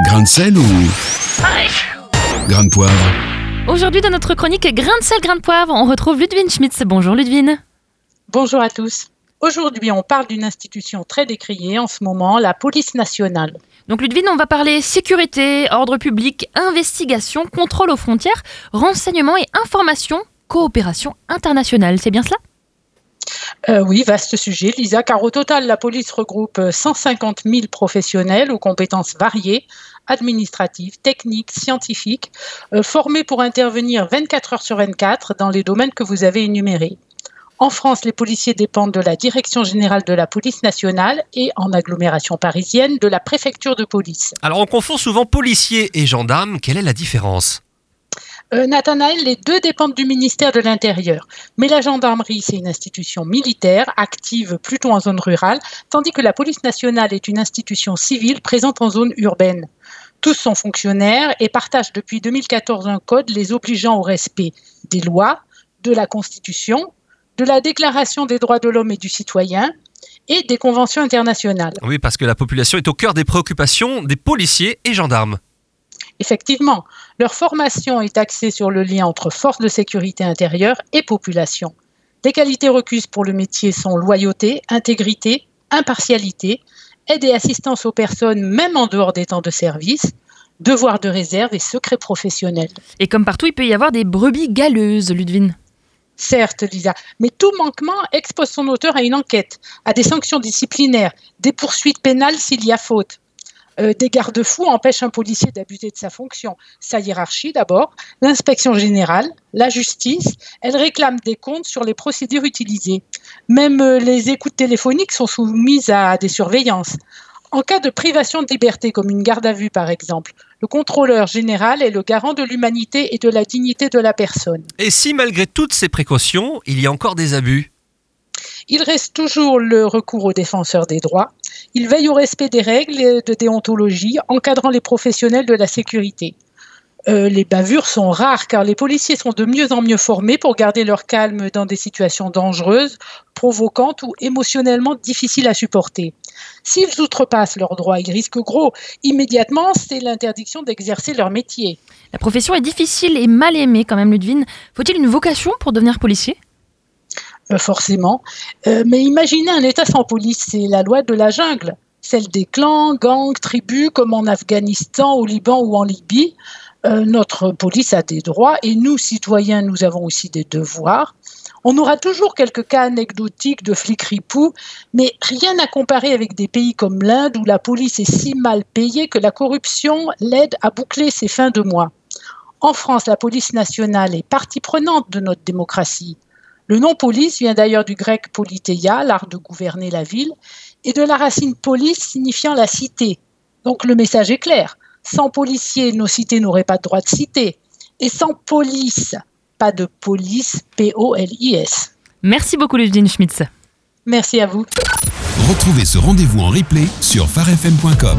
Grain de sel ou grain de poivre Aujourd'hui, dans notre chronique Grain de sel, grain de poivre, on retrouve Ludwine Schmitz. Bonjour Ludwine. Bonjour à tous. Aujourd'hui, on parle d'une institution très décriée en ce moment, la police nationale. Donc Ludwine, on va parler sécurité, ordre public, investigation, contrôle aux frontières, renseignement et information, coopération internationale. C'est bien cela? Euh, oui, vaste sujet, Lisa, car au total, la police regroupe 150 000 professionnels aux compétences variées, administratives, techniques, scientifiques, euh, formés pour intervenir 24 heures sur 24 dans les domaines que vous avez énumérés. En France, les policiers dépendent de la Direction générale de la police nationale et, en agglomération parisienne, de la préfecture de police. Alors on confond souvent policiers et gendarmes, quelle est la différence? Euh, Nathanaël, les deux dépendent du ministère de l'Intérieur. Mais la gendarmerie, c'est une institution militaire, active plutôt en zone rurale, tandis que la police nationale est une institution civile présente en zone urbaine. Tous sont fonctionnaires et partagent depuis 2014 un code les obligeant au respect des lois, de la Constitution, de la Déclaration des droits de l'homme et du citoyen et des conventions internationales. Oui, parce que la population est au cœur des préoccupations des policiers et gendarmes. Effectivement, leur formation est axée sur le lien entre forces de sécurité intérieure et population. Des qualités requises pour le métier sont loyauté, intégrité, impartialité, aide et assistance aux personnes même en dehors des temps de service, devoir de réserve et secret professionnel. Et comme partout, il peut y avoir des brebis galeuses, Ludwine. Certes, Lisa, mais tout manquement expose son auteur à une enquête, à des sanctions disciplinaires, des poursuites pénales s'il y a faute. Euh, des garde-fous empêchent un policier d'abuser de sa fonction. Sa hiérarchie d'abord, l'inspection générale, la justice, elle réclame des comptes sur les procédures utilisées. Même euh, les écoutes téléphoniques sont soumises à des surveillances. En cas de privation de liberté, comme une garde à vue par exemple, le contrôleur général est le garant de l'humanité et de la dignité de la personne. Et si malgré toutes ces précautions, il y a encore des abus? Il reste toujours le recours aux défenseurs des droits. Il veille au respect des règles de déontologie encadrant les professionnels de la sécurité. Euh, les bavures sont rares car les policiers sont de mieux en mieux formés pour garder leur calme dans des situations dangereuses, provocantes ou émotionnellement difficiles à supporter. S'ils outrepassent leurs droits, ils risquent gros. Immédiatement, c'est l'interdiction d'exercer leur métier. La profession est difficile et mal aimée quand même, Ludwine. Faut-il une vocation pour devenir policier? Forcément. Euh, mais imaginez un État sans police, c'est la loi de la jungle, celle des clans, gangs, tribus, comme en Afghanistan, au Liban ou en Libye. Euh, notre police a des droits et nous, citoyens, nous avons aussi des devoirs. On aura toujours quelques cas anecdotiques de flics ripoux, mais rien à comparer avec des pays comme l'Inde où la police est si mal payée que la corruption l'aide à boucler ses fins de mois. En France, la police nationale est partie prenante de notre démocratie. Le nom police vient d'ailleurs du grec politeia, l'art de gouverner la ville, et de la racine police signifiant la cité. Donc le message est clair. Sans policiers, nos cités n'auraient pas de droit de cité. Et sans police, pas de police, P-O-L-I-S. Merci beaucoup, Ludwine Schmitz. Merci à vous. Retrouvez ce rendez-vous en replay sur farfm.com.